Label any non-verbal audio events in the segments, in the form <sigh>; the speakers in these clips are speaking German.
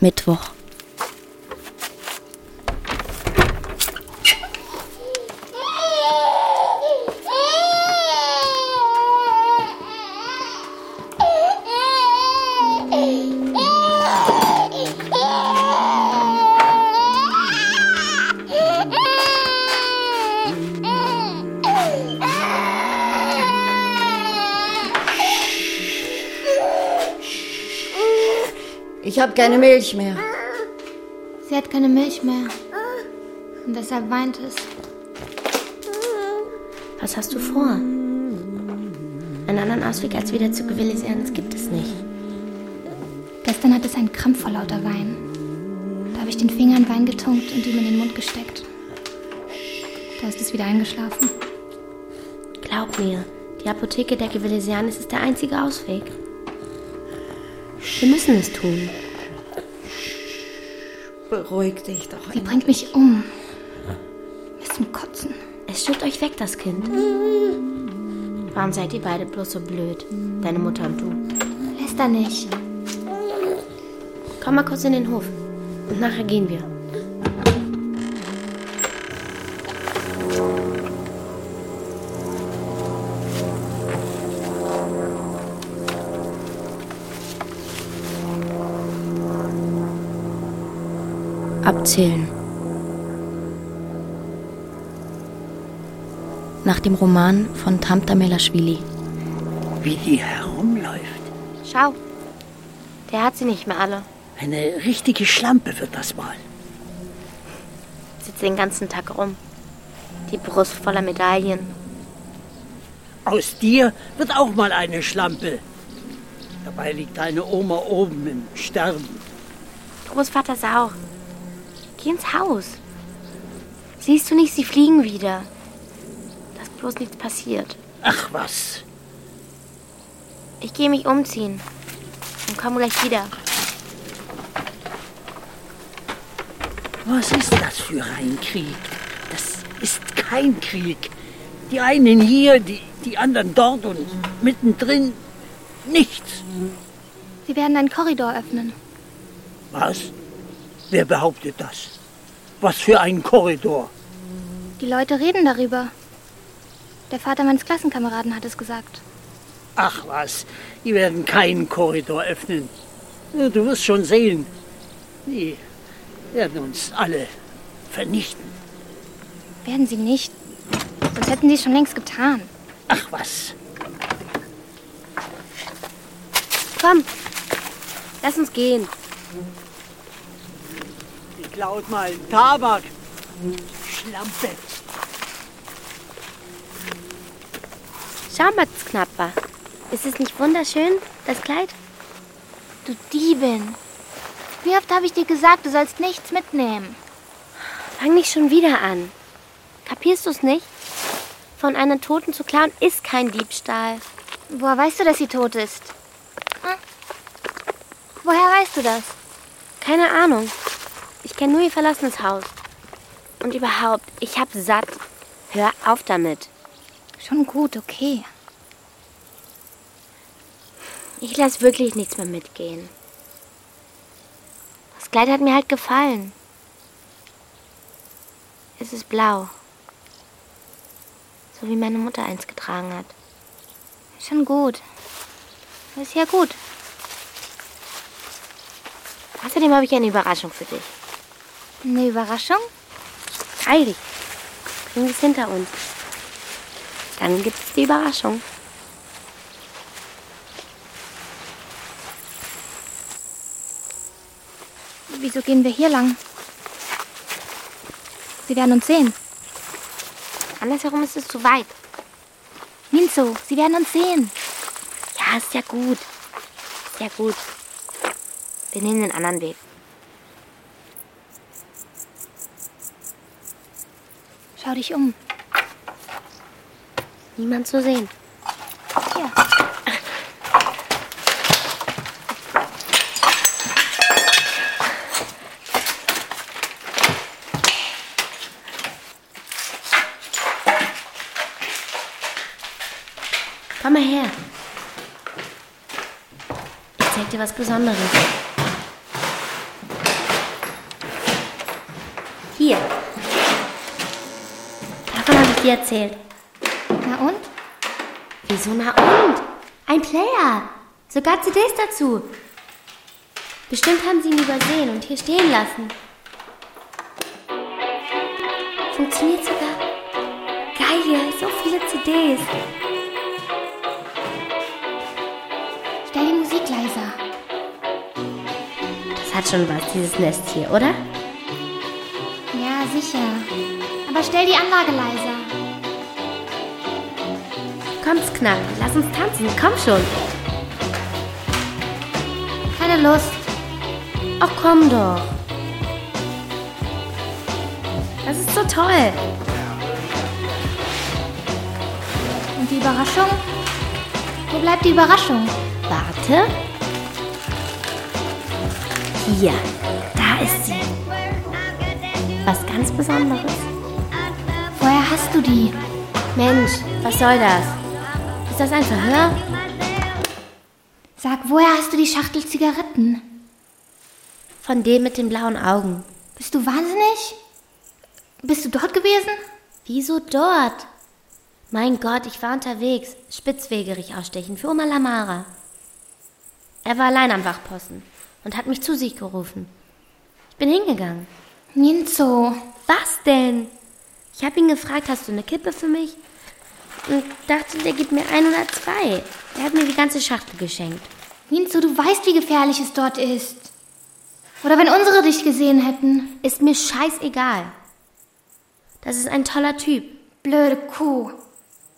Mittwoch. Keine Milch mehr. Sie hat keine Milch mehr. Und deshalb weint es. Was hast du vor? Einen anderen Ausweg als wieder zu Gewillisieren gibt es nicht. Gestern hat es einen Krampf vor lauter Wein. Da habe ich den Finger in Wein getunkt und ihm in den Mund gesteckt. Da ist es wieder eingeschlafen. Glaub mir, die Apotheke der Gewillisianis ist der einzige Ausweg. Wir müssen es tun. Beruhig dich doch. Sie bringt mich um. Ist zum Kotzen. Es schüttet euch weg, das Kind. Warum seid ihr beide bloß so blöd? Deine Mutter und du. Lässt er nicht. Komm mal kurz in den Hof. Und nachher gehen wir. Abzählen. Nach dem Roman von Tamta Melashvili. Wie die herumläuft. Schau. Der hat sie nicht mehr alle. Eine richtige Schlampe wird das mal. Sitzt den ganzen Tag rum. Die Brust voller Medaillen. Aus dir wird auch mal eine Schlampe. Dabei liegt deine Oma oben im Sterben. Großvater auch. Geh ins Haus. Siehst du nicht, sie fliegen wieder. Dass bloß nichts passiert. Ach was. Ich gehe mich umziehen. Und komme gleich wieder. Was ist das für ein Krieg? Das ist kein Krieg. Die einen hier, die, die anderen dort und mittendrin nichts. Sie werden einen Korridor öffnen. Was? Wer behauptet das? Was für ein Korridor? Die Leute reden darüber. Der Vater meines Klassenkameraden hat es gesagt. Ach was, die werden keinen Korridor öffnen. Du wirst schon sehen. Die werden uns alle vernichten. Werden sie nicht. Sonst hätten sie es schon längst getan. Ach was. Komm, lass uns gehen. Klaut mal Tabak. Schlampe. Schau mal, Knapper. Ist es nicht wunderschön, das Kleid? Du Diebin. Wie oft habe ich dir gesagt, du sollst nichts mitnehmen? Fang nicht schon wieder an. Kapierst du es nicht? Von einer Toten zu klauen ist kein Diebstahl. Woher weißt du, dass sie tot ist? Hm? Woher weißt du das? Keine Ahnung. Ich kenne nur ihr verlassenes Haus. Und überhaupt, ich hab satt. Hör auf damit. Schon gut, okay. Ich lass wirklich nichts mehr mitgehen. Das Kleid hat mir halt gefallen. Es ist blau. So wie meine Mutter eins getragen hat. Schon gut. Ist ja gut. Außerdem habe ich eine Überraschung für dich. Eine Überraschung? Freilich. Bring es hinter uns. Dann gibt es die Überraschung. Wieso gehen wir hier lang? Sie werden uns sehen. Andersherum ist es zu weit. Minzo, sie werden uns sehen. Ja, ist ja gut. Ja gut. Wir nehmen den anderen Weg. Schau dich um. Niemand zu sehen. Hier. Komm mal her. Ich zeig dir was Besonderes. ich dir erzählt. Na und? Wieso na und? Ein Player. Sogar CDs dazu. Bestimmt haben sie ihn übersehen und hier stehen lassen. Funktioniert sogar. Geil, so viele CDs. Stell die Musik leiser. Das hat schon was, dieses Nest hier, oder? Ja, sicher. Aber stell die Anlage leiser. Komm's knapp, lass uns tanzen, komm schon. Keine Lust. Ach komm doch. Das ist so toll. Und die Überraschung? Wo bleibt die Überraschung? Warte. Hier, da ist sie. Was ganz Besonderes. Woher hast du die? Mensch, was soll das? Ist das ein Verhör? Sag, woher hast du die Schachtel Zigaretten? Von dem mit den blauen Augen. Bist du wahnsinnig? Bist du dort gewesen? Wieso dort? Mein Gott, ich war unterwegs. Spitzwegerich ausstechen für Oma Lamara. Er war allein am Wachposten und hat mich zu sich gerufen. Ich bin hingegangen. Ninzo. Was denn? Ich habe ihn gefragt, hast du eine Kippe für mich? Und dachte, der gibt mir ein oder zwei. Der hat mir die ganze Schachtel geschenkt. Ninzo, du weißt, wie gefährlich es dort ist. Oder wenn unsere dich gesehen hätten. Ist mir scheißegal. Das ist ein toller Typ. Blöde Kuh.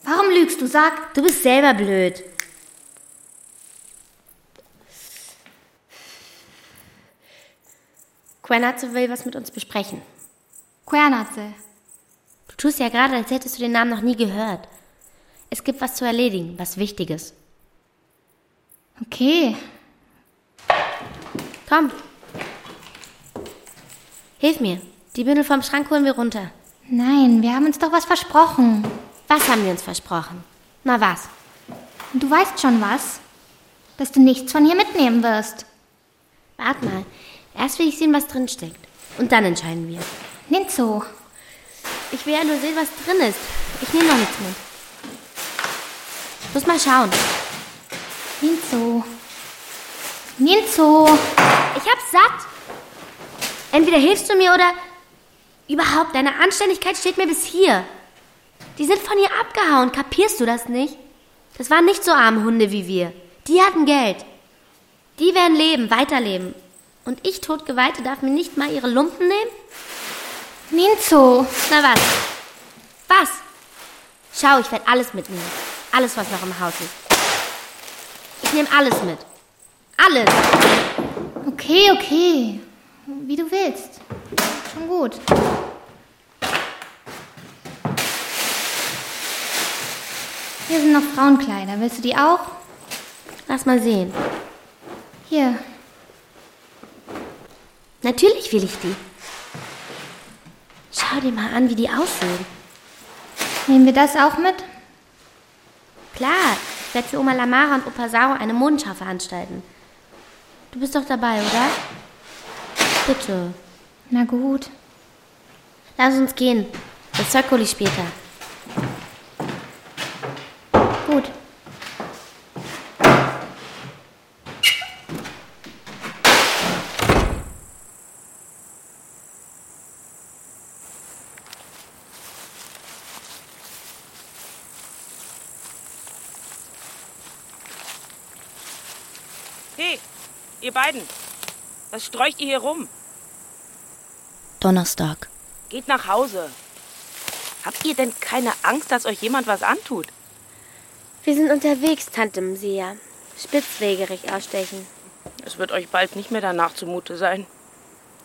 Warum lügst du? Sag. Du bist selber blöd. Quenatze will was mit uns besprechen. Quernatze. Du tust ja gerade, als hättest du den Namen noch nie gehört. Es gibt was zu erledigen, was Wichtiges. Okay. Komm. Hilf mir. Die Bündel vom Schrank holen wir runter. Nein, wir haben uns doch was versprochen. Was haben wir uns versprochen? Na was? Du weißt schon was? Dass du nichts von hier mitnehmen wirst. Wart mal. Erst will ich sehen, was drin steckt. Und dann entscheiden wir. Ninzo. Ich will ja nur sehen, was drin ist. Ich nehme noch nichts mit. Muss mal schauen. Ninzo. Ninzo. Ich hab's satt. Entweder hilfst du mir oder... Überhaupt, deine Anständigkeit steht mir bis hier. Die sind von hier abgehauen, kapierst du das nicht? Das waren nicht so arme Hunde wie wir. Die hatten Geld. Die werden leben, weiterleben. Und ich, Totgeweihte, darf mir nicht mal ihre Lumpen nehmen? Ninzo. Na was? Was? Schau, ich werde alles mitnehmen. Alles, was noch im Haus ist. Ich nehme alles mit. Alles. Okay, okay. Wie du willst. Schon gut. Hier sind noch Frauenkleider. Willst du die auch? Lass mal sehen. Hier. Natürlich will ich die. Schau dir mal an, wie die aussehen. Nehmen wir das auch mit? Klar, ich werde für Oma Lamara und Opa Sao eine Modenschau veranstalten. Du bist doch dabei, oder? Bitte. Na gut. Lass uns gehen. Das Zeug hole ich später. Gut. Hey, ihr beiden. Was streucht ihr hier rum? Donnerstag. Geht nach Hause. Habt ihr denn keine Angst, dass euch jemand was antut? Wir sind unterwegs, Tante Msia. Spitzwegerig ausstechen. Es wird euch bald nicht mehr danach zumute sein.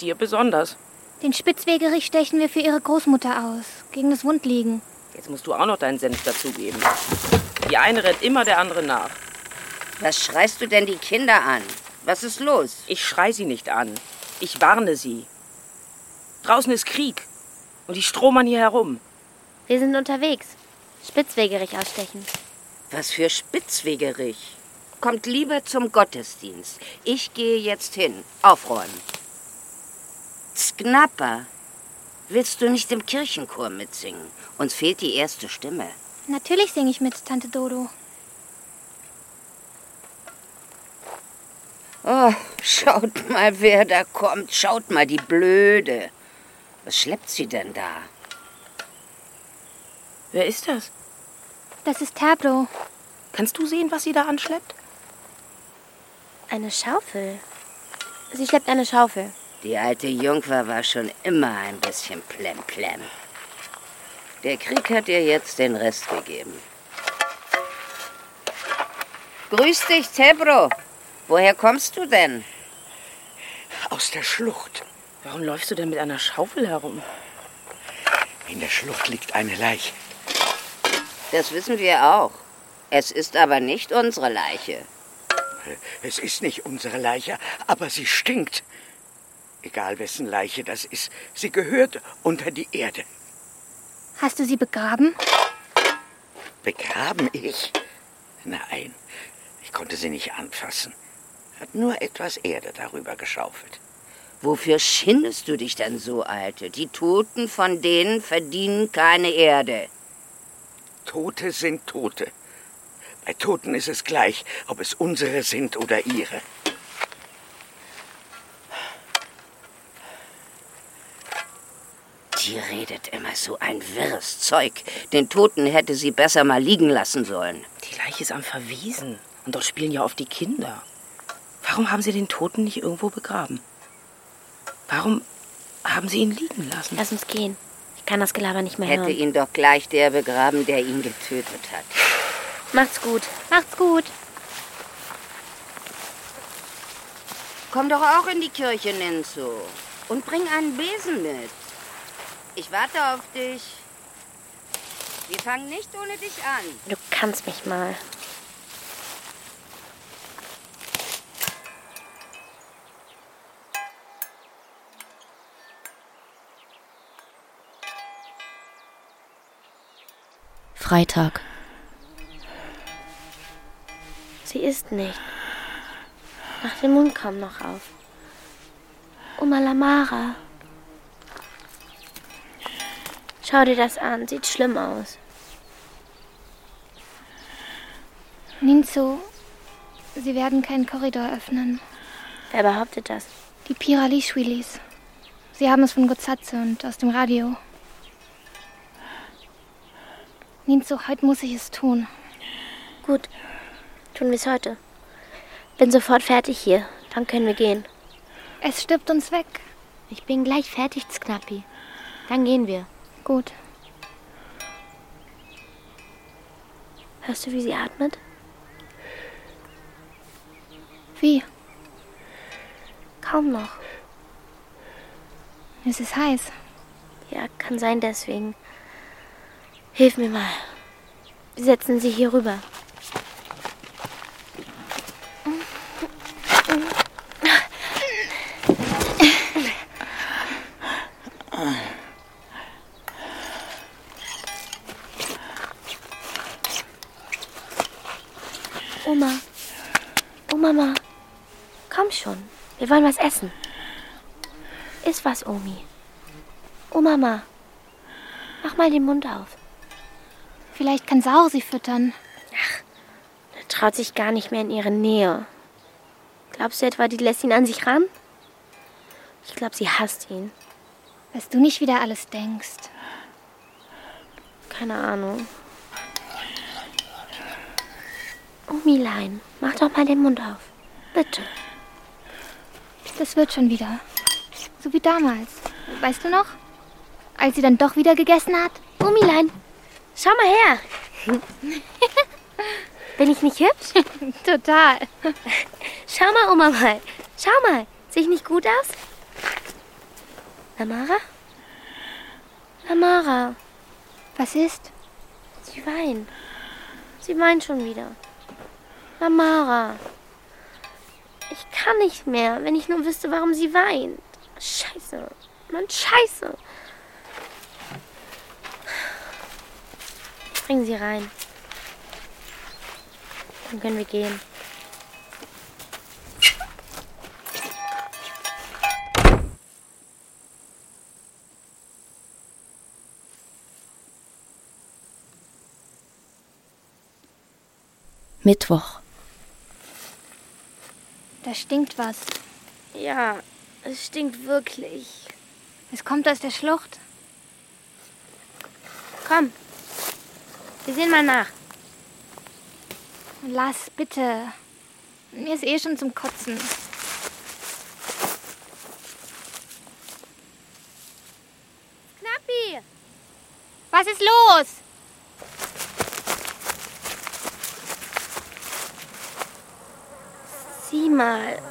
Dir besonders. Den Spitzwegerich stechen wir für ihre Großmutter aus. Gegen das Wundliegen. Jetzt musst du auch noch deinen Senf dazugeben. Die eine rennt immer der andere nach. Was schreist du denn die Kinder an? Was ist los? Ich schrei sie nicht an. Ich warne sie. Draußen ist Krieg. Und die stromern hier herum. Wir sind unterwegs. Spitzwegerig ausstechen. Was für Spitzwegerich. Kommt lieber zum Gottesdienst. Ich gehe jetzt hin. Aufräumen. Sknapper. Willst du nicht im Kirchenchor mitsingen? Uns fehlt die erste Stimme. Natürlich singe ich mit, Tante Dodo. Oh, schaut mal, wer da kommt. Schaut mal, die Blöde. Was schleppt sie denn da? Wer ist das? Das ist Tablo. Kannst du sehen, was sie da anschleppt? Eine Schaufel. Sie schleppt eine Schaufel. Die alte Jungfer war schon immer ein bisschen plemplem. Der Krieg hat ihr jetzt den Rest gegeben. Grüß dich, Tebro. Woher kommst du denn? Aus der Schlucht. Warum läufst du denn mit einer Schaufel herum? In der Schlucht liegt eine Leiche. Das wissen wir auch. Es ist aber nicht unsere Leiche. Es ist nicht unsere Leiche, aber sie stinkt. Egal wessen Leiche das ist, sie gehört unter die Erde. Hast du sie begraben? Begraben ich? Nein, ich konnte sie nicht anfassen. Hat nur etwas Erde darüber geschaufelt. Wofür schindest du dich denn so, Alte? Die Toten von denen verdienen keine Erde. Tote sind Tote. Bei Toten ist es gleich, ob es unsere sind oder ihre. Die redet immer so ein wirres Zeug. Den Toten hätte sie besser mal liegen lassen sollen. Die Leiche ist am Verwiesen. Und dort spielen ja oft die Kinder. Warum haben sie den Toten nicht irgendwo begraben? Warum haben sie ihn liegen lassen? Lass uns gehen. Ich kann das Gelaber nicht mehr Hätte hören. ihn doch gleich der begraben, der ihn getötet hat. Macht's gut. Macht's gut. Komm doch auch in die Kirche, Nenzo. Und bring einen Besen mit. Ich warte auf dich. Wir fangen nicht ohne dich an. Du kannst mich mal. Freitag. Sie isst nicht. Mach den Mund kaum noch auf. Oma Lamara. Schau dir das an. Sieht schlimm aus. Ninzo, sie werden keinen Korridor öffnen. Wer behauptet das? Die Piralishwilis. Sie haben es von Gozatze und aus dem Radio. Ninzo, heute muss ich es tun. Gut. Tun wir es heute. Bin sofort fertig hier. Dann können wir gehen. Es stirbt uns weg. Ich bin gleich fertig, Knappi. Dann gehen wir. Gut. Hörst du, wie sie atmet? Wie? Kaum noch. Es ist heiß. Ja, kann sein deswegen. Hilf mir mal. Wir setzen sie hier rüber. Oma. Oh Mama. Komm schon. Wir wollen was essen. Iss was, Omi. Oh Mama. Mach mal den Mund auf. Vielleicht kann Sau sie füttern. Er traut sich gar nicht mehr in ihre Nähe. Glaubst du etwa, die lässt ihn an sich ran? Ich glaube, sie hasst ihn. Was du nicht wieder alles denkst. Keine Ahnung. Omilein, mach doch mal den Mund auf. Bitte. Das wird schon wieder. So wie damals. Weißt du noch? Als sie dann doch wieder gegessen hat? Omilein, schau mal her. Bin ich nicht hübsch? <laughs> Total. Schau mal, Oma mal. Schau mal. Sehe ich nicht gut aus? Lamara? Lamara, Was ist? sie weint. Sie weint schon wieder. Lamara. Ich kann nicht mehr, wenn ich nur wüsste, warum sie weint. Scheiße. Mann, scheiße. springen sie rein. Dann können wir gehen. Mittwoch. Da stinkt was. Ja, es stinkt wirklich. Es kommt aus der Schlucht. Komm, wir sehen mal nach. Lass, bitte. Mir ist eh schon zum Kotzen. Knappi! Was ist los? Sieh mal.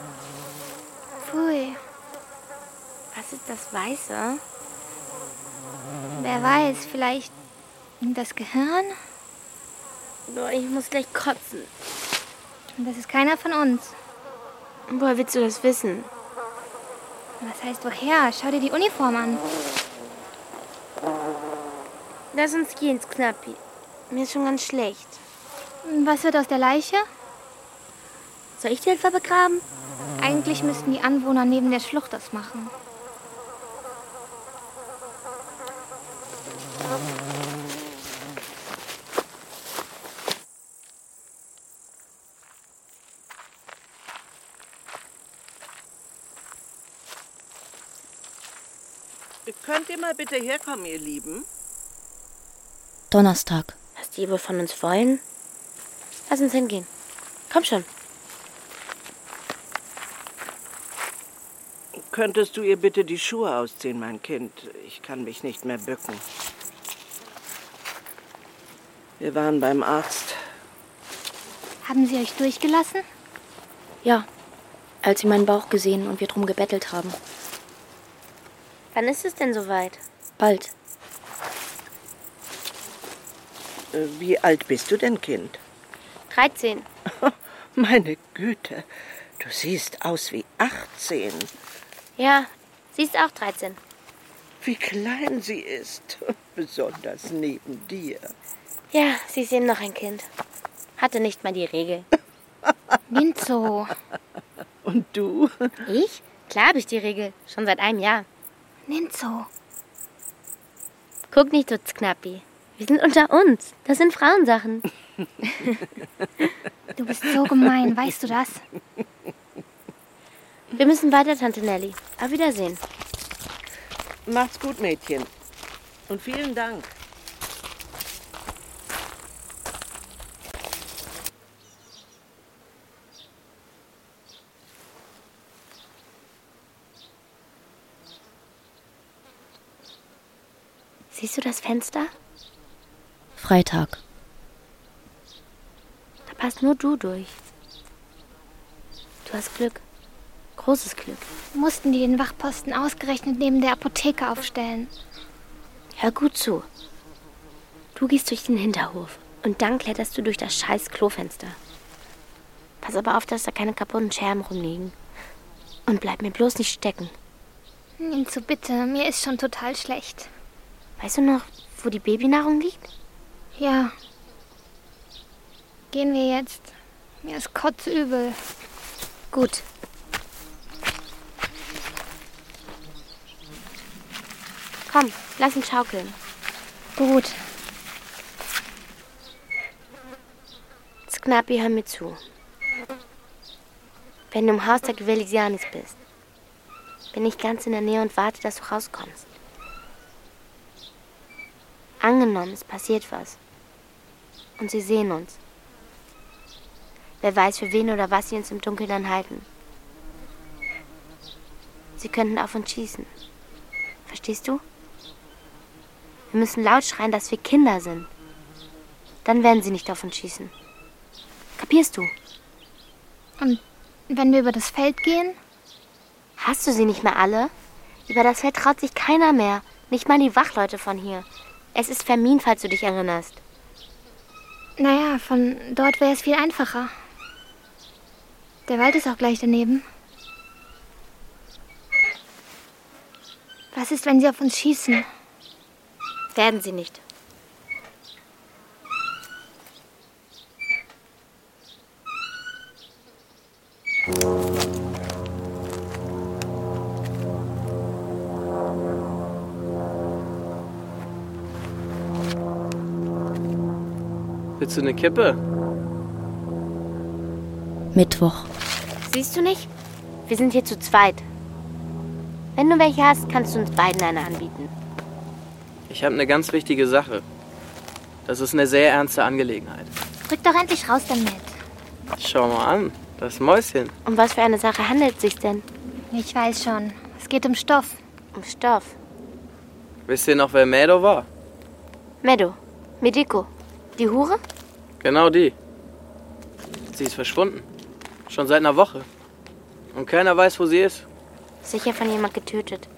Pfui. Was ist das Weiße? Wer weiß, vielleicht das Gehirn? Boah, ich muss gleich kotzen. Das ist keiner von uns. Woher willst du das wissen? Was heißt woher? Schau dir die Uniform an. Lass uns gehen, Knappi. Mir ist schon ganz schlecht. Was wird aus der Leiche? Soll ich die etwa begraben? Eigentlich müssten die Anwohner neben der Schlucht das machen. Könnt ihr mal bitte herkommen, ihr Lieben? Donnerstag. Was die wohl von uns wollen? Lass uns hingehen. Komm schon. Könntest du ihr bitte die Schuhe ausziehen, mein Kind? Ich kann mich nicht mehr bücken. Wir waren beim Arzt. Haben sie euch durchgelassen? Ja, als sie meinen Bauch gesehen und wir drum gebettelt haben. Wann ist es denn soweit? Bald. Äh, Wie alt bist du denn, Kind? 13. <laughs> Meine Güte, du siehst aus wie 18. Ja, sie ist auch 13. Wie klein sie ist. <laughs> Besonders neben dir. Ja, sie ist eben noch ein Kind. Hatte nicht mal die Regel. <laughs> Ninzo. Und du? Ich? Klar habe ich die Regel. Schon seit einem Jahr. Ninzo. Guck nicht so knappi. Wir sind unter uns. Das sind Frauensachen. Du bist so gemein, weißt du das? Wir müssen weiter, Tante Nelly. Auf Wiedersehen. Macht's gut, Mädchen. Und vielen Dank. Siehst du das Fenster? Freitag. Da passt nur du durch. Du hast Glück. Großes Glück. Mussten die den Wachposten ausgerechnet neben der Apotheke aufstellen. Hör gut zu. Du gehst durch den Hinterhof und dann kletterst du durch das scheiß Klofenster. Pass aber auf, dass da keine kaputten Scherben rumliegen. Und bleib mir bloß nicht stecken. Ninzo, bitte, mir ist schon total schlecht. Weißt du noch, wo die Babynahrung liegt? Ja. Gehen wir jetzt. Mir ist kotzübel. Gut. Komm, lass uns schaukeln. Gut. Sknapi, hör mir zu. Wenn du im Haus der Gvelisianis bist, bin ich ganz in der Nähe und warte, dass du rauskommst. Angenommen, es passiert was. Und sie sehen uns. Wer weiß, für wen oder was sie uns im Dunkeln dann halten. Sie könnten auf uns schießen. Verstehst du? Wir müssen laut schreien, dass wir Kinder sind. Dann werden sie nicht auf uns schießen. Kapierst du? Und wenn wir über das Feld gehen? Hast du sie nicht mehr alle? Über das Feld traut sich keiner mehr. Nicht mal die Wachleute von hier. Es ist Vermin, falls du dich erinnerst. Naja, von dort wäre es viel einfacher. Der Wald ist auch gleich daneben. Was ist, wenn sie auf uns schießen? Werden sie nicht. Willst du eine Kippe? Mittwoch. Siehst du nicht? Wir sind hier zu zweit. Wenn du welche hast, kannst du uns beiden eine anbieten. Ich habe eine ganz wichtige Sache. Das ist eine sehr ernste Angelegenheit. Rück doch endlich raus damit. Schau mal an, das Mäuschen. Um was für eine Sache handelt es sich denn? Ich weiß schon. Es geht um Stoff. Um Stoff. Wisst ihr noch, wer Meadow war? Meadow. Mediko. Die Hure? Genau die. Sie ist verschwunden. Schon seit einer Woche. Und keiner weiß, wo sie ist. Sicher von jemand getötet.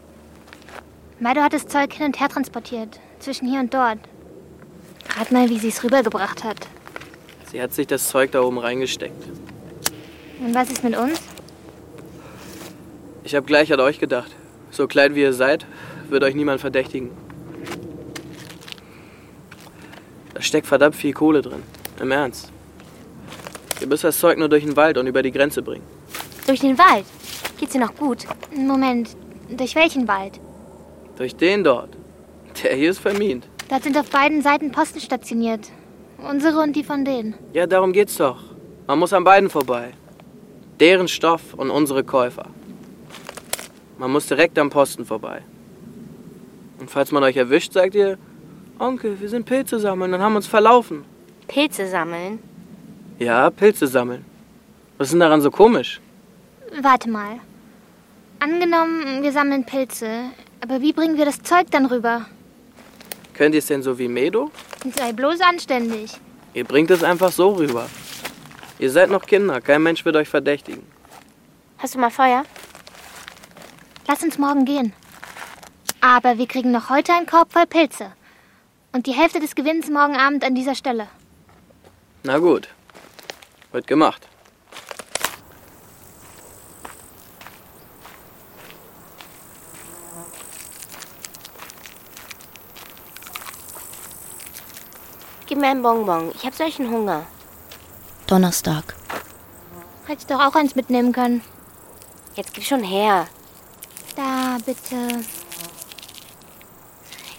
Maido hat das Zeug hin und her transportiert. Zwischen hier und dort. Rat mal, wie sie es rübergebracht hat. Sie hat sich das Zeug da oben reingesteckt. Und was ist mit uns? Ich habe gleich an euch gedacht. So klein wie ihr seid, wird euch niemand verdächtigen. Da steckt verdammt viel Kohle drin. Im Ernst. Ihr müsst das Zeug nur durch den Wald und über die Grenze bringen. Durch den Wald? Geht's dir noch gut? Moment, durch welchen Wald? Durch den dort. Der hier ist vermint. Dort sind auf beiden Seiten Posten stationiert. Unsere und die von denen. Ja, darum geht's doch. Man muss an beiden vorbei. Deren Stoff und unsere Käufer. Man muss direkt am Posten vorbei. Und falls man euch erwischt, sagt ihr, Onkel, wir sind Pilze sammeln und haben uns verlaufen. Pilze sammeln? Ja, Pilze sammeln. Was ist denn daran so komisch? Warte mal. Angenommen, wir sammeln Pilze. Aber wie bringen wir das Zeug dann rüber? Könnt ihr es denn so wie Medo? Sei bloß anständig. Ihr bringt es einfach so rüber. Ihr seid noch Kinder, kein Mensch wird euch verdächtigen. Hast du mal Feuer? Lass uns morgen gehen. Aber wir kriegen noch heute einen Korb voll Pilze. Und die Hälfte des Gewinns morgen Abend an dieser Stelle. Na gut. Wird gemacht. Gib mir einen Bonbon. Ich habe solchen Hunger. Donnerstag. Hättest doch auch eins mitnehmen können. Jetzt gib schon her. Da, bitte.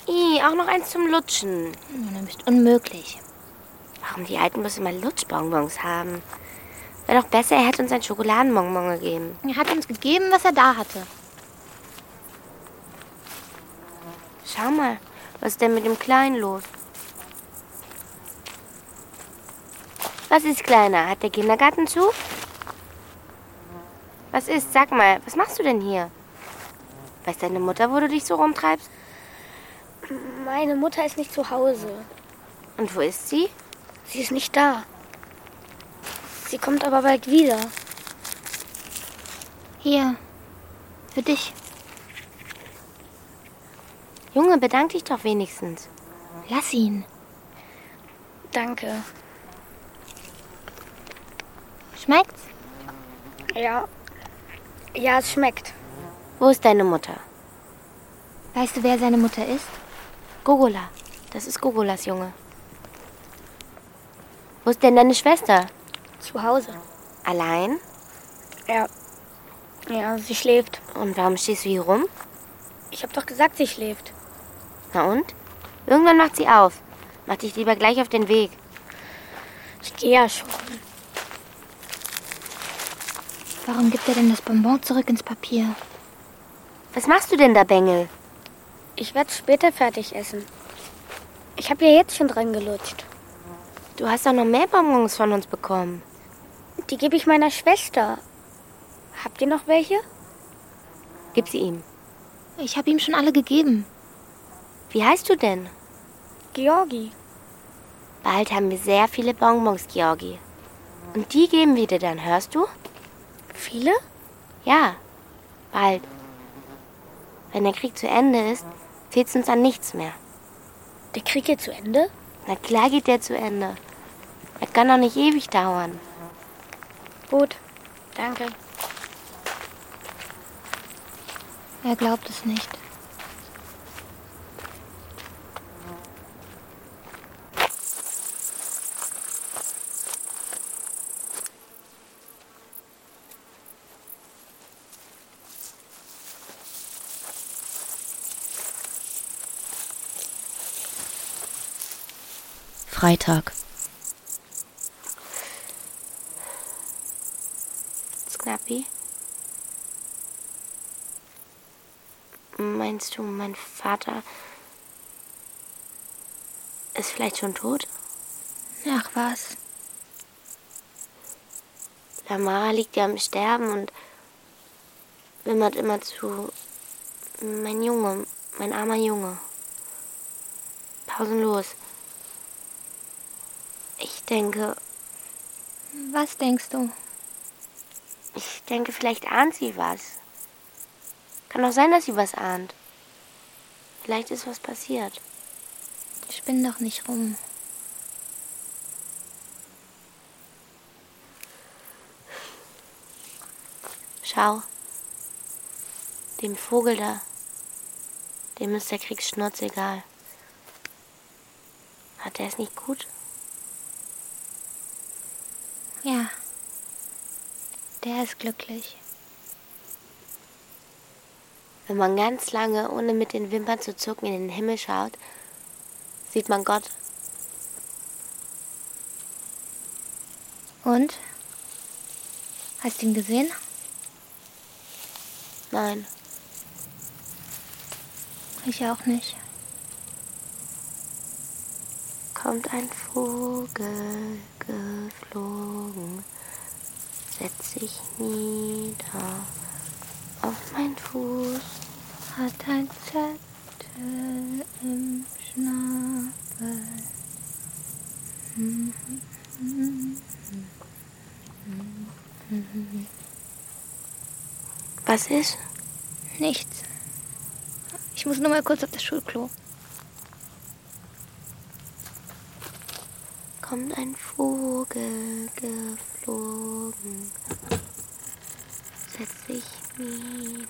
Ih, auch noch eins zum Lutschen. Du bist unmöglich. Warum die Alten bloß immer Lutschbonbons haben? Wäre doch besser, er hätte uns ein Schokoladenbonbon gegeben. Er hat uns gegeben, was er da hatte. Schau mal, was ist denn mit dem Kleinen los? Was ist, Kleiner? Hat der Kindergarten zu? Was ist? Sag mal, was machst du denn hier? Weiß deine Mutter, wo du dich so rumtreibst? Meine Mutter ist nicht zu Hause. Und wo ist sie? Sie ist nicht da. Sie kommt aber bald wieder. Hier. Für dich. Junge, bedank dich doch wenigstens. Lass ihn. Danke. Schmeckt's? Ja. Ja, es schmeckt. Wo ist deine Mutter? Weißt du, wer seine Mutter ist? Gogola. Das ist Gogolas Junge. Wo ist denn deine Schwester? Zu Hause. Allein? Ja. Ja, sie schläft. Und warum stehst du hier rum? Ich hab doch gesagt, sie schläft. Na und? Irgendwann macht sie auf. Mach dich lieber gleich auf den Weg. Ich gehe ja schon. Warum gibt er denn das Bonbon zurück ins Papier? Was machst du denn da, Bengel? Ich werde später fertig essen. Ich habe ja jetzt schon dran gelutscht. Du hast doch noch mehr Bonbons von uns bekommen. Die gebe ich meiner Schwester. Habt ihr noch welche? Gib sie ihm. Ich habe ihm schon alle gegeben. Wie heißt du denn? Georgi. Bald haben wir sehr viele Bonbons, Georgi. Und die geben wir dir dann, hörst du? Viele? Ja, bald. Wenn der Krieg zu Ende ist, fehlt uns an nichts mehr. Der Krieg geht zu Ende? Na klar geht der zu Ende. Er kann doch nicht ewig dauern. Gut, danke. Er glaubt es nicht. Freitag. Snappi? Meinst du, mein Vater ist vielleicht schon tot? Ach was. Lamara liegt ja am Sterben und wimmert immer zu. Mein Junge, mein armer Junge. Pausenlos. Ich denke. Was denkst du? Ich denke, vielleicht ahnt sie was. Kann auch sein, dass sie was ahnt. Vielleicht ist was passiert. Spinn doch nicht rum. Schau. Dem Vogel da. Dem ist der Kriegsschnurz egal. Hat er es nicht gut? Der ist glücklich. Wenn man ganz lange, ohne mit den Wimpern zu zucken, in den Himmel schaut, sieht man Gott. Und? Hast du ihn gesehen? Nein. Ich auch nicht. Kommt ein Vogel geflogen, setzt sich nieder auf mein Fuß, hat ein Zettel im Schnabel. Was ist? Nichts. Ich muss nur mal kurz auf das Schulklo. Kommt ein Vogel geflogen, setzt sich nieder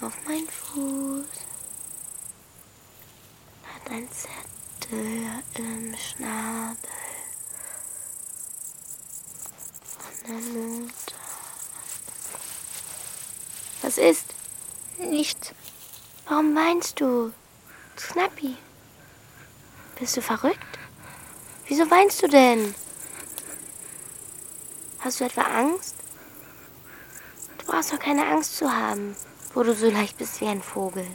auf mein Fuß, hat ein Zettel im Schnabel von der Mutter. Was ist? Nichts. Warum weinst du? Snappi. Bist du verrückt? Wieso weinst du denn? Hast du etwa Angst? Du brauchst doch keine Angst zu haben, wo du so leicht bist wie ein Vogel.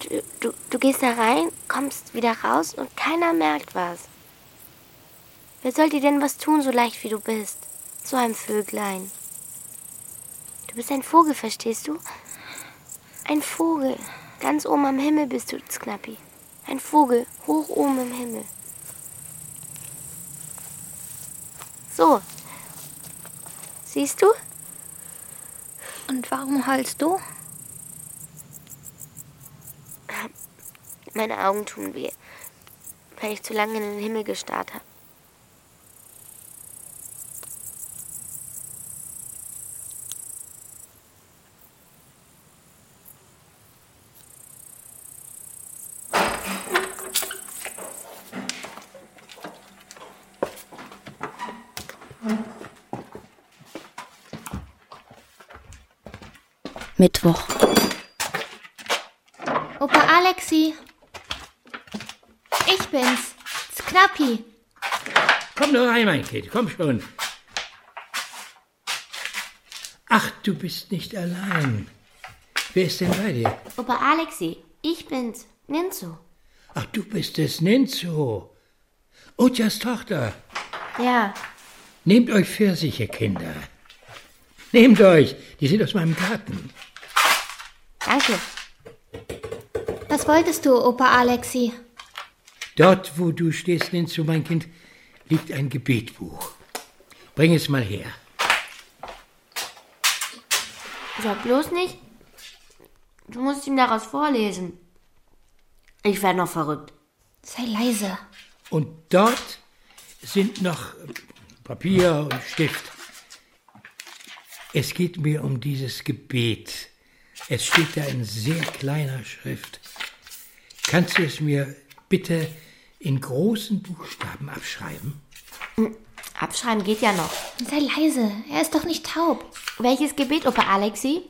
Du, du, du gehst da rein, kommst wieder raus und keiner merkt was. Wer soll dir denn was tun, so leicht wie du bist? So ein Vöglein. Du bist ein Vogel, verstehst du? Ein Vogel. Ganz oben am Himmel bist du, Knappi. Ein Vogel, hoch oben im Himmel. So. Siehst du? Und warum heulst du? Meine Augen tun weh, weil ich zu lange in den Himmel gestarrt habe. Mittwoch. Opa Alexi. Ich bin's. Knappi. Komm nur rein, mein Kind, komm schon. Ach, du bist nicht allein. Wer ist denn bei dir? Opa Alexi, ich bin's, Ninzo. Ach, du bist es, Ninzo. Utjas Tochter. Ja. Nehmt euch Pfirsiche, Kinder. Nehmt euch, die sind aus meinem Garten. Danke. Was wolltest du, Opa Alexi? Dort, wo du stehst, Ninzo, mein Kind, liegt ein Gebetbuch. Bring es mal her. Sag bloß nicht, du musst ihm daraus vorlesen. Ich werde noch verrückt. Sei leise. Und dort sind noch Papier und Stift. Es geht mir um dieses Gebet. Es steht da in sehr kleiner Schrift. Kannst du es mir bitte in großen Buchstaben abschreiben? Abschreiben geht ja noch. Sei leise, er ist doch nicht taub. Welches Gebet, Opa Alexi?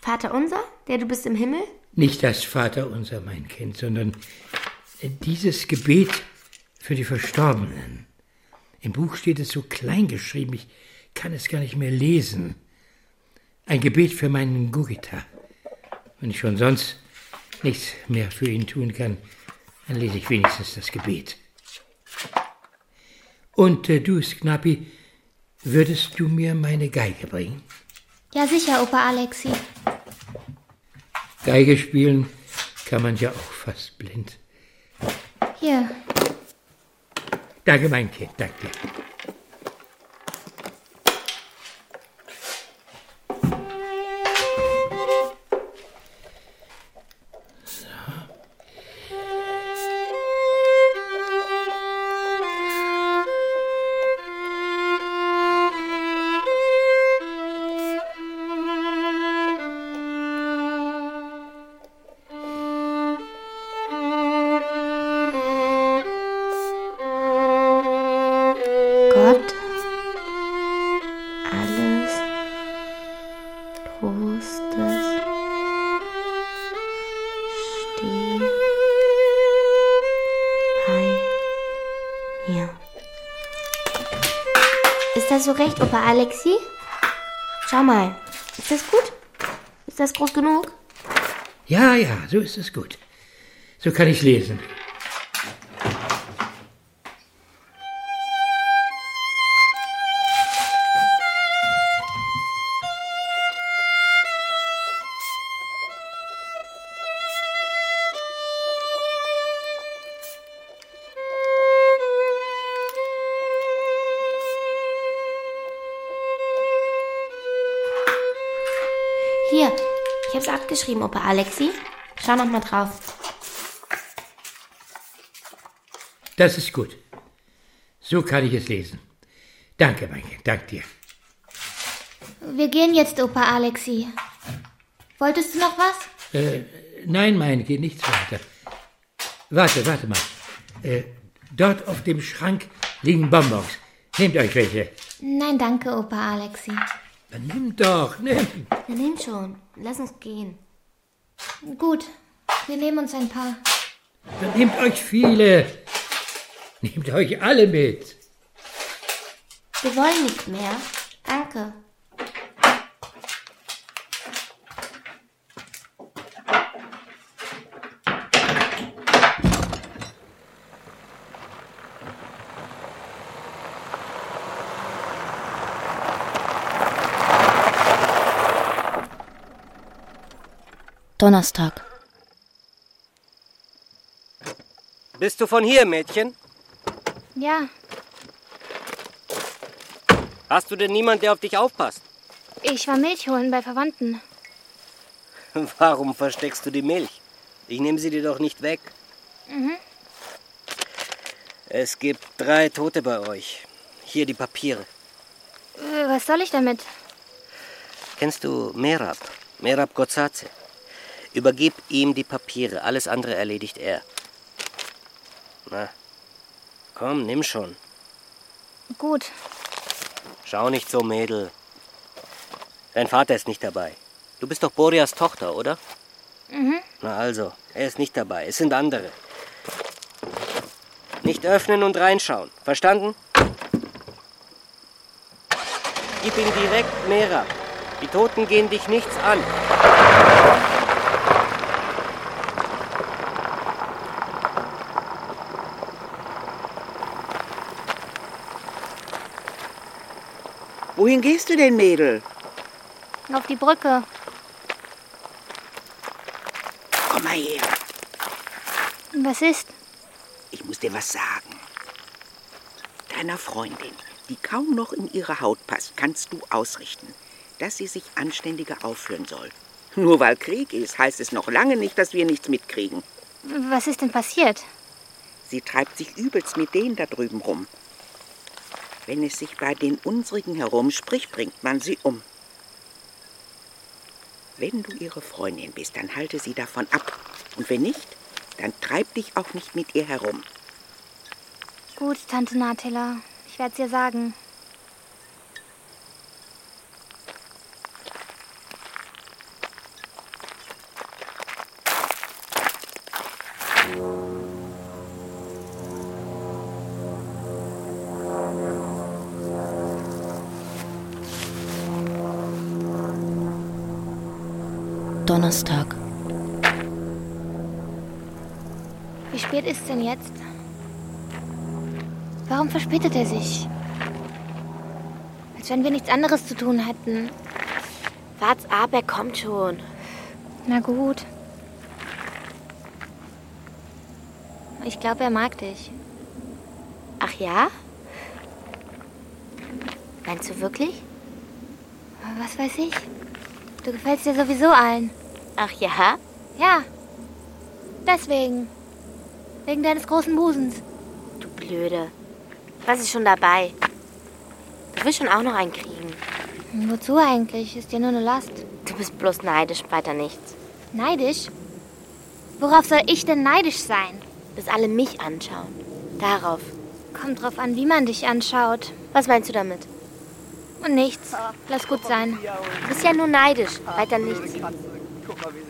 Vater unser, der du bist im Himmel? Nicht das Vaterunser, mein Kind, sondern dieses Gebet für die Verstorbenen. Im Buch steht es so klein geschrieben, ich kann es gar nicht mehr lesen. Ein Gebet für meinen Gugita. Wenn ich schon sonst nichts mehr für ihn tun kann, dann lese ich wenigstens das Gebet. Und äh, du, Sknapi, würdest du mir meine Geige bringen? Ja, sicher, Opa Alexi. Geige spielen kann man ja auch fast blind. Hier. Danke, mein Kind, danke. Recht, Opa Alexi? Schau mal. Ist das gut? Ist das groß genug? Ja, ja, so ist es gut. So kann ich lesen. Abgeschrieben, Opa Alexi. Schau noch mal drauf. Das ist gut. So kann ich es lesen. Danke, mein Kind, danke dir. Wir gehen jetzt, Opa Alexi. Wolltest du noch was? Äh, nein, mein geht nichts weiter. Warte, warte mal. Äh, dort auf dem Schrank liegen Bonbons. Nehmt euch welche. Nein, danke, Opa Alexi. Dann nimm doch, nimm. Na, nimm schon. Lass uns gehen. Gut, wir nehmen uns ein paar. Dann nehmt euch viele. Nehmt euch alle mit. Wir wollen nicht mehr. Danke. Donnerstag. Bist du von hier, Mädchen? Ja, Hast du denn niemand, der auf dich aufpasst? ich war Milch holen bei Verwandten. <laughs> Warum versteckst du die Milch? Ich nehme sie dir doch nicht weg. Mhm. Es gibt drei Tote bei euch. Hier die Papiere. Äh, Was soll ich damit? Kennst du Merab? Merab Gotzaze. Übergib ihm die Papiere. Alles andere erledigt er. Na, komm, nimm schon. Gut. Schau nicht so, Mädel. Dein Vater ist nicht dabei. Du bist doch Borias Tochter, oder? Mhm. Na also, er ist nicht dabei. Es sind andere. Nicht öffnen und reinschauen. Verstanden? Gib ihm direkt Merab. Die Toten gehen dich nichts an. Wohin gehst du denn, Mädel? Auf die Brücke. Komm mal her. Was ist? Ich muss dir was sagen. Deiner Freundin, die kaum noch in ihre Haut passt, kannst du ausrichten, dass sie sich anständiger aufführen soll. Nur weil Krieg ist, heißt es noch lange nicht, dass wir nichts mitkriegen. Was ist denn passiert? Sie treibt sich übelst mit denen da drüben rum. Wenn es sich bei den unsrigen herumspricht, bringt man sie um. Wenn du ihre Freundin bist, dann halte sie davon ab. Und wenn nicht, dann treib dich auch nicht mit ihr herum. Gut, Tante Natilla. Ich werde es ihr sagen. Donnerstag. Wie spät ist denn jetzt? Warum verspätet er sich? Als wenn wir nichts anderes zu tun hätten. Wart's ab, er kommt schon. Na gut. Ich glaube, er mag dich. Ach ja? Meinst du wirklich? Was weiß ich? Du gefällst dir sowieso allen. Ach ja? Ja. Deswegen. Wegen deines großen Busens. Du Blöde. Was ist schon dabei? Du willst schon auch noch einen kriegen. Wozu eigentlich? Ist dir nur eine Last. Du bist bloß neidisch, weiter nichts. Neidisch? Worauf soll ich denn neidisch sein? Dass alle mich anschauen. Darauf. Kommt drauf an, wie man dich anschaut. Was meinst du damit? Und nichts. Lass gut sein. Du bist ja nur neidisch, weiter nichts.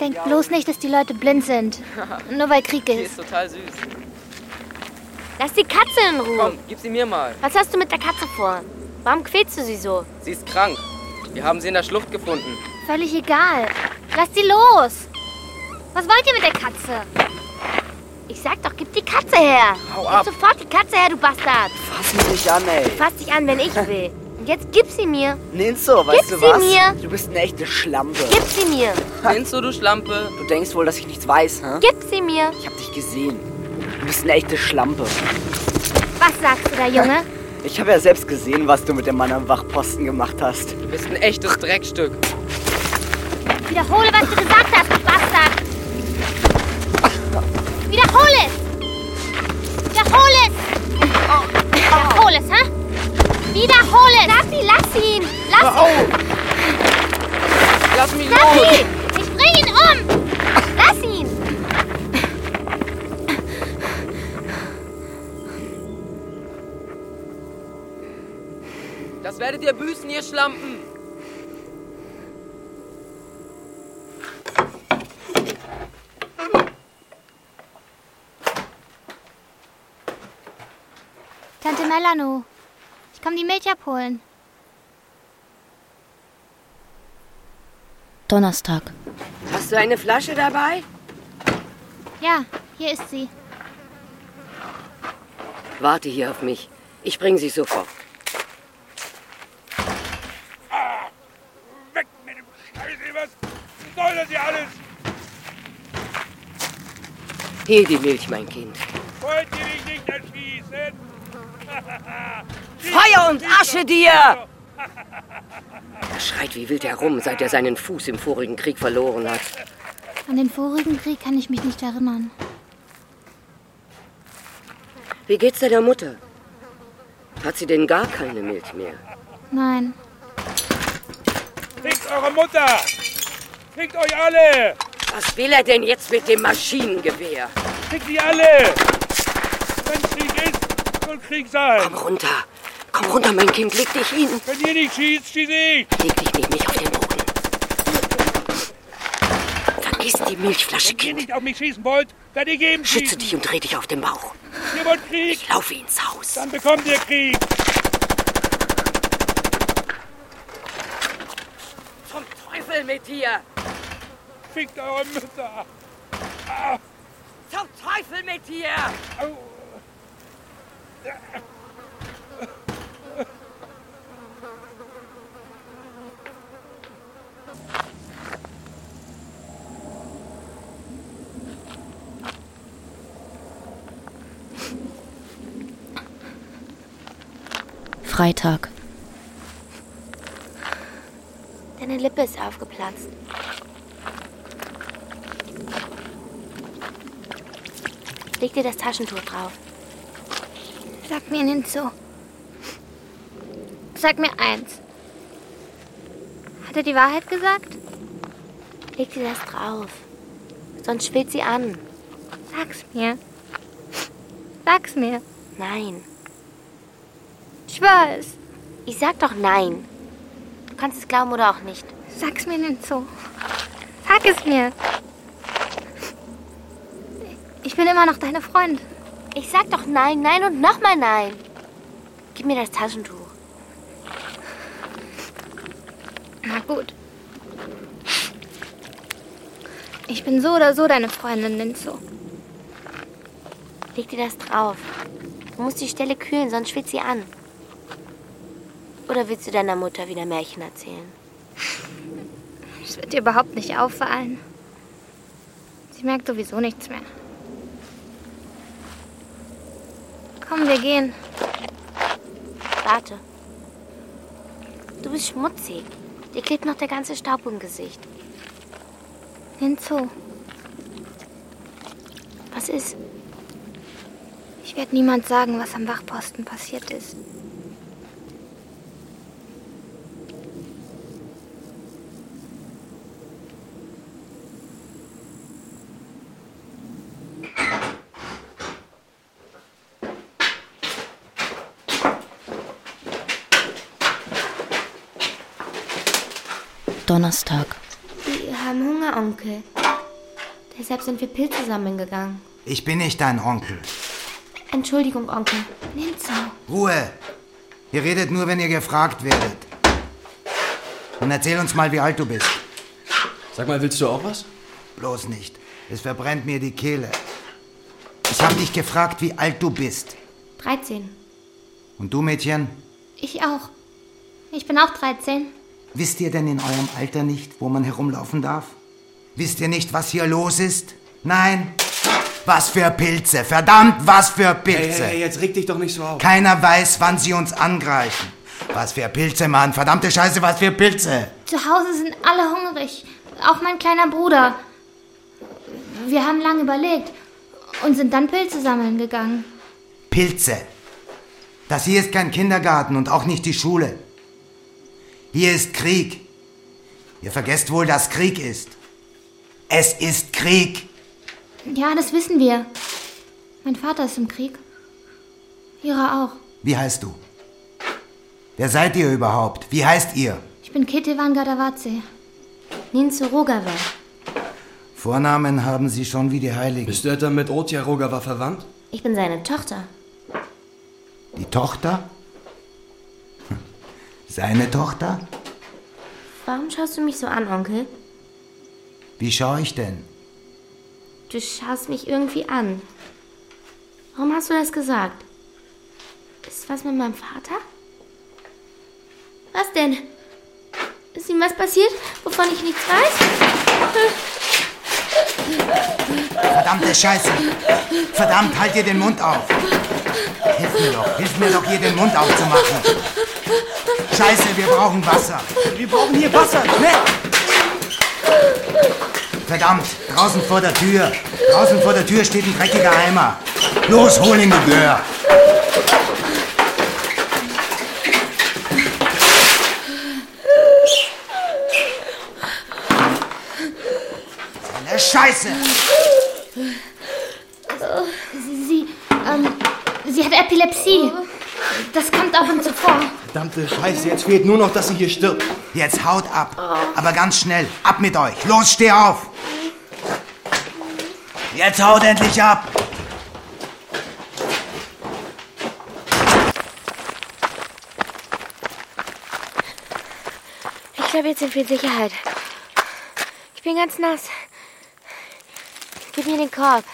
Denk bloß nicht, dass die Leute blind sind. Nur weil Krieg Die ist. ist total süß. Lass die Katze in Ruhe. Komm, gib sie mir mal. Was hast du mit der Katze vor? Warum quälst du sie so? Sie ist krank. Wir haben sie in der Schlucht gefunden. Völlig egal. Lass sie los. Was wollt ihr mit der Katze? Ich sag doch, gib die Katze her. Hau Gib ab. sofort die Katze her, du Bastard. Fass mich nicht an, ey. Fass dich an, wenn ich will. Jetzt gib sie mir. Ninso, weißt Gib du sie was? mir. Du bist eine echte Schlampe. Gib sie mir. Ninso, du Schlampe. Du denkst wohl, dass ich nichts weiß, hä? Gib sie mir. Ich hab dich gesehen. Du bist eine echte Schlampe. Was sagst du da, Junge? Ich habe ja selbst gesehen, was du mit dem Mann am Wachposten gemacht hast. Du bist ein echtes Dreckstück. Wiederhole, was du gesagt hast, du Bastard. Wiederhole es. Wiederhole Es. Lass sie, lass ihn. Lass Hör auf. ihn. Lass mich Lass los. ihn. Ich bring ihn um. Lass ihn. Das werdet ihr büßen, ihr Schlampen. Tante Melano, ich komm die Milch abholen. Donnerstag. Hast du eine Flasche dabei? Ja, hier ist sie. Warte hier auf mich. Ich bring sie sofort. Weg mit dem Scheiße, was soll das hier alles? Hier die Milch, mein Kind. Wollt ihr mich nicht erschießen? <laughs> Feuer und Asche dir! Er schreit wie wild herum, seit er seinen Fuß im vorigen Krieg verloren hat. An den vorigen Krieg kann ich mich nicht erinnern. Wie geht's deiner Mutter? Hat sie denn gar keine Milch mehr? Nein. Fickt eure Mutter! Fickt euch alle! Was will er denn jetzt mit dem Maschinengewehr? Fickt die alle! Wenn Krieg ist, soll Krieg sein! Komm runter! Komm runter, mein Kind, leg dich hin! Wenn ihr nicht schießt, schieße ich! Leg dich neben mich auf den Boden. Vergiss die Milchflasche, Wenn ihr Kind. nicht auf mich schießen wollt, dann ihr geben Schütze schießen! dich und dreh dich auf den Bauch. Ihr wollt Krieg? Ich laufe ins Haus. Dann bekommt ihr Krieg! Zum Teufel mit dir! Fickt eure Mütter! Ah, Zum Teufel mit dir! au. Freitag. Deine Lippe ist aufgeplatzt. Leg dir das Taschentuch drauf. Sag mir Ninzo. Sag mir eins. Hat er die Wahrheit gesagt? Leg dir das drauf. Sonst schwillt sie an. Sag's mir. Sag's mir. Nein. Schwör es. Ich sag doch nein. Du kannst es glauben oder auch nicht. Sag's mir Ninzo. Sag es mir. Ich bin immer noch deine Freund. Ich sag doch nein, nein und nochmal nein. Gib mir das Taschentuch. Na gut. Ich bin so oder so deine Freundin, Ninzo. Leg dir das drauf. Du musst die Stelle kühlen, sonst schwitzt sie an. Oder willst du deiner Mutter wieder Märchen erzählen? Es wird dir überhaupt nicht auffallen. Sie merkt sowieso nichts mehr. Komm, wir gehen. Warte. Du bist schmutzig. Dir klebt noch der ganze Staub im Gesicht. Hinzu. Was ist? Ich werde niemand sagen, was am Wachposten passiert ist. Donnerstag. Wir haben Hunger, Onkel. Deshalb sind wir Pilze sammeln gegangen. Ich bin nicht dein Onkel. Entschuldigung, Onkel. Ninzo. Ruhe! Ihr redet nur, wenn ihr gefragt werdet. Und erzähl uns mal, wie alt du bist. Sag mal, willst du auch was? Bloß nicht. Es verbrennt mir die Kehle. Ich habe dich gefragt, wie alt du bist. 13. Und du, Mädchen? Ich auch. Ich bin auch 13. Wisst ihr denn in eurem Alter nicht, wo man herumlaufen darf? Wisst ihr nicht, was hier los ist? Nein? Was für Pilze! Verdammt, was für Pilze! Hey, hey, jetzt reg dich doch nicht so auf. Keiner weiß, wann sie uns angreifen. Was für Pilze, Mann! Verdammte Scheiße, was für Pilze! Zu Hause sind alle hungrig. Auch mein kleiner Bruder. Wir haben lange überlegt und sind dann Pilze sammeln gegangen. Pilze! Das hier ist kein Kindergarten und auch nicht die Schule. Hier ist Krieg. Ihr vergesst wohl, dass Krieg ist. Es ist Krieg. Ja, das wissen wir. Mein Vater ist im Krieg. Ihrer auch. Wie heißt du? Wer seid ihr überhaupt? Wie heißt ihr? Ich bin Ketevan Gadavaze. Ninzo Rogava. Vornamen haben sie schon wie die Heiligen. Bist du etwa mit Otja Rogava verwandt? Ich bin seine Tochter. Die Tochter? Seine Tochter? Warum schaust du mich so an, Onkel? Wie schaue ich denn? Du schaust mich irgendwie an. Warum hast du das gesagt? Ist was mit meinem Vater? Was denn? Ist ihm was passiert, wovon ich nichts weiß? Verdammte Scheiße! Verdammt, halt dir den Mund auf! Hilf mir doch, hilf mir doch hier den Mund aufzumachen! Scheiße, wir brauchen Wasser! Wir brauchen hier Wasser! Ne? Verdammt, draußen vor der Tür! Draußen vor der Tür steht ein dreckiger Eimer! Los, hol ihn, du Scheiße! Sie, sie hat Epilepsie. Das kommt ab und zu vor. Verdammte Scheiße, jetzt fehlt nur noch, dass sie hier stirbt. Jetzt haut ab. Aber ganz schnell. Ab mit euch. Los, steh auf. Jetzt haut endlich ab. Ich glaube, jetzt sind wir in Sicherheit. Ich bin ganz nass. Gib mir den Korb.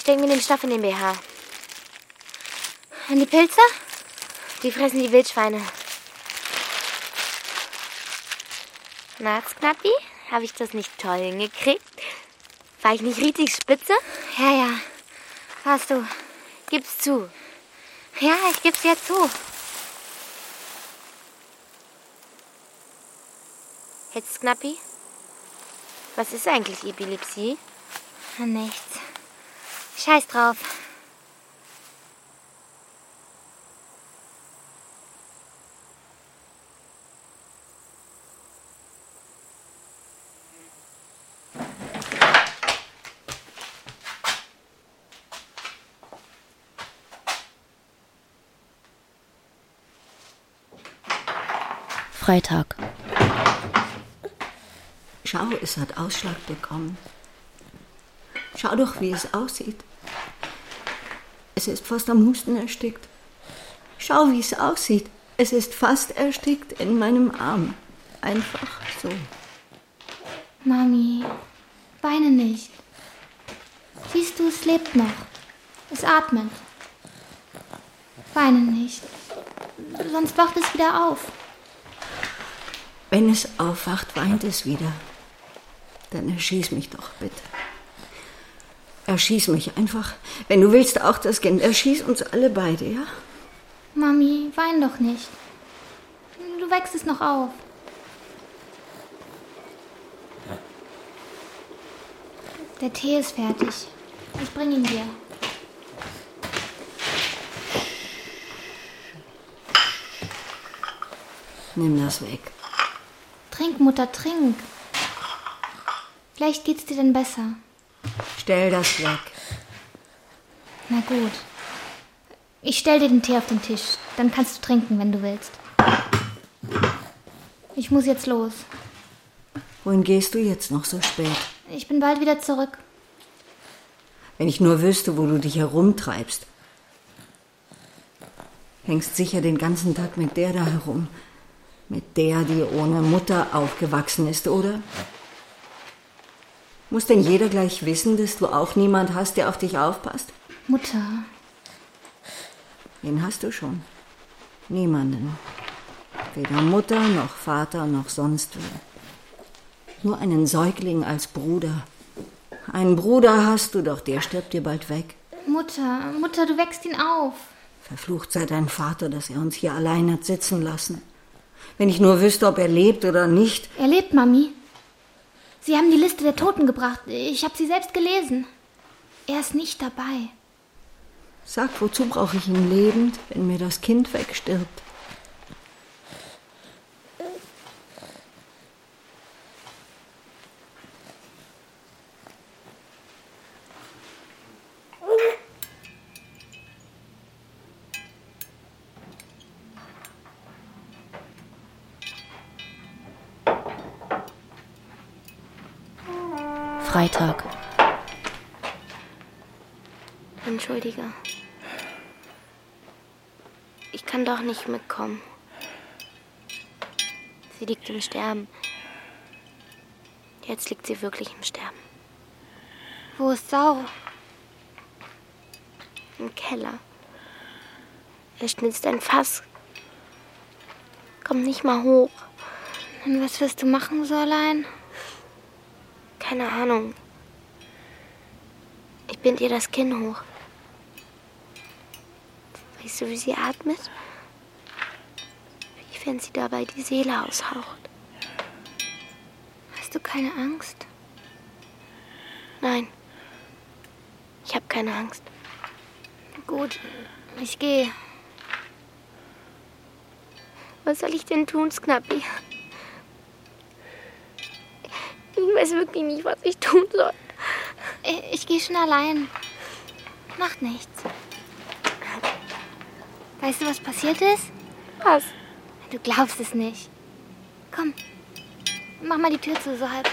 Steck mir den Stoff in den BH. Und die Pilze? Die fressen die Wildschweine. Na, Knappi? Habe ich das nicht toll hingekriegt? War ich nicht richtig spitze? Ja, ja. Warst du. Gib's zu. Ja, ich geb's dir zu. Jetzt, Knappi? Was ist eigentlich Epilepsie? Nichts. Scheiß drauf. Freitag. Schau, es hat Ausschlag bekommen. Schau doch, wie es aussieht. Es ist fast am Husten erstickt. Schau, wie es aussieht. Es ist fast erstickt in meinem Arm. Einfach so. Mami, Weine nicht. Siehst du, es lebt noch. Es atmet. Weine nicht. Sonst wacht es wieder auf. Wenn es aufwacht, weint es wieder. Dann erschieß mich doch bitte. Erschieß mich einfach. Wenn du willst, auch das Kind. Erschieß uns alle beide, ja? Mami, wein doch nicht. Du wächst es noch auf. Der Tee ist fertig. Ich bring ihn dir. Nimm das weg. Trink, Mutter, trink. Vielleicht geht's dir dann besser. Stell das weg. Na gut. Ich stell dir den Tee auf den Tisch. Dann kannst du trinken, wenn du willst. Ich muss jetzt los. Wohin gehst du jetzt noch so spät? Ich bin bald wieder zurück. Wenn ich nur wüsste, wo du dich herumtreibst. Hängst sicher den ganzen Tag mit der da herum. Mit der, die ohne Mutter aufgewachsen ist, oder? Muss denn jeder gleich wissen, dass du auch niemand hast, der auf dich aufpasst? Mutter. Den hast du schon. Niemanden. Weder Mutter noch Vater noch sonst wer. Nur einen Säugling als Bruder. Einen Bruder hast du, doch der stirbt dir bald weg. Mutter, Mutter, du wächst ihn auf. Verflucht sei dein Vater, dass er uns hier allein hat sitzen lassen. Wenn ich nur wüsste, ob er lebt oder nicht. Er lebt, Mami. Sie haben die Liste der Toten gebracht. Ich habe sie selbst gelesen. Er ist nicht dabei. Sag, wozu brauche ich ihn lebend, wenn mir das Kind wegstirbt? Entschuldige. Ich kann doch nicht mitkommen. Sie liegt im Sterben. Jetzt liegt sie wirklich im Sterben. Wo ist Sau? Im Keller. Er schnitzt ein Fass. Komm nicht mal hoch. Und was wirst du machen, so allein? Keine Ahnung. Ich bind ihr das Kinn hoch. Weißt du, wie sie atmet? Wie wenn sie dabei die Seele aushaucht. Hast du keine Angst? Nein. Ich habe keine Angst. Gut, ich gehe. Was soll ich denn tun, Schnappi? Ich weiß wirklich nicht, was ich tun soll. Ich, ich gehe schon allein. Macht nichts. Weißt du, was passiert ist? Was? Du glaubst es nicht. Komm, mach mal die Tür zu, so halb.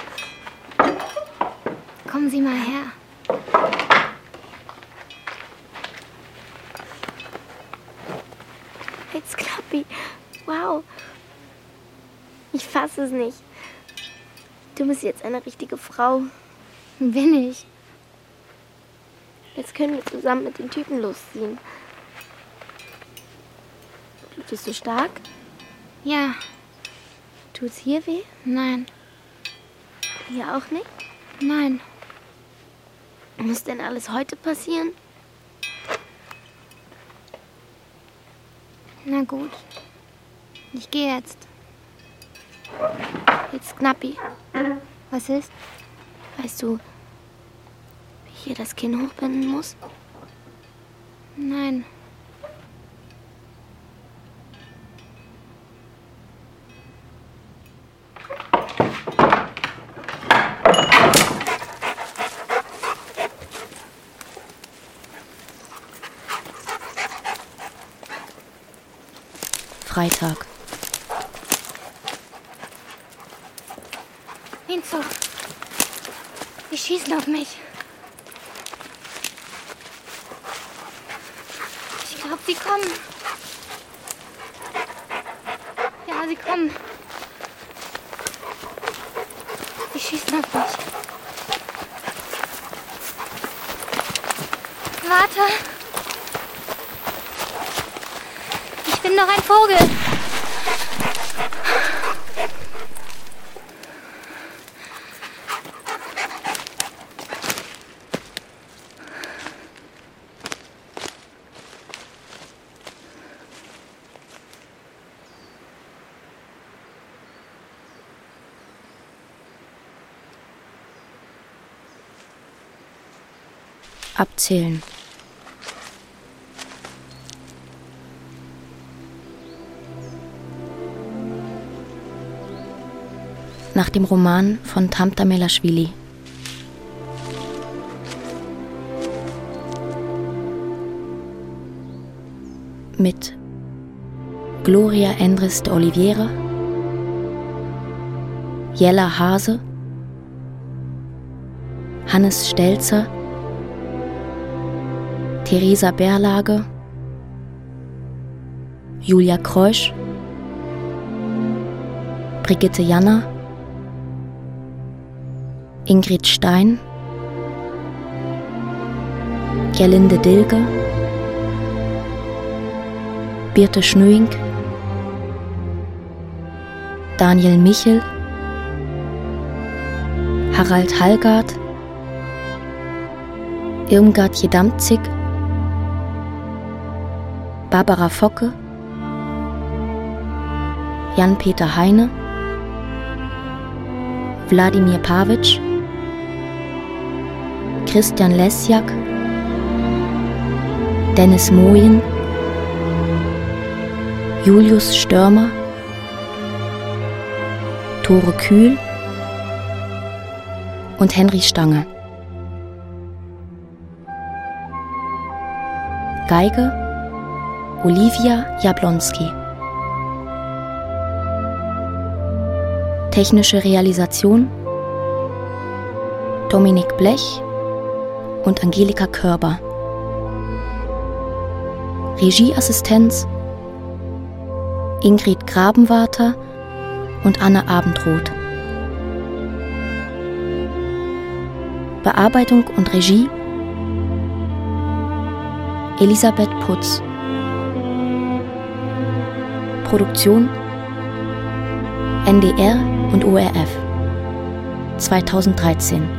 Kommen Sie mal her. Jetzt Klappi. Wow. Ich fasse es nicht. Du bist jetzt eine richtige Frau. Bin ich. Jetzt können wir zusammen mit den Typen losziehen. Bist du stark? Ja. Tut's hier weh? Nein. Hier auch nicht? Nein. Muss denn alles heute passieren? Na gut. Ich gehe jetzt. Jetzt Knappi. Was ist? Weißt du, wie ich hier das Kinn hochbinden muss? Nein. Freitag. Hinzu. sie schießen auf mich. Ich glaube, sie kommen. Ja, sie kommen. Sie schießen auf mich. Warte. Bin noch ein Vogel. Abzählen. Nach dem Roman von Tamta Melashvili. Mit Gloria Endres de Oliveira, Jella Hase, Hannes Stelzer, Theresa Berlage, Julia Kreusch, Brigitte Janner, Ingrid Stein, Gerlinde Dilge, Birte Schnöing, Daniel Michel, Harald Hallgard, Irmgard Jedamzig, Barbara Focke, Jan-Peter Heine, Wladimir Pavic, Christian Lesjak, Dennis Mojen, Julius Störmer, Tore Kühl und Henry Stange. Geige Olivia Jablonski. Technische Realisation Dominik Blech und Angelika Körber. Regieassistenz Ingrid Grabenwarter und Anne Abendroth. Bearbeitung und Regie Elisabeth Putz. Produktion NDR und ORF 2013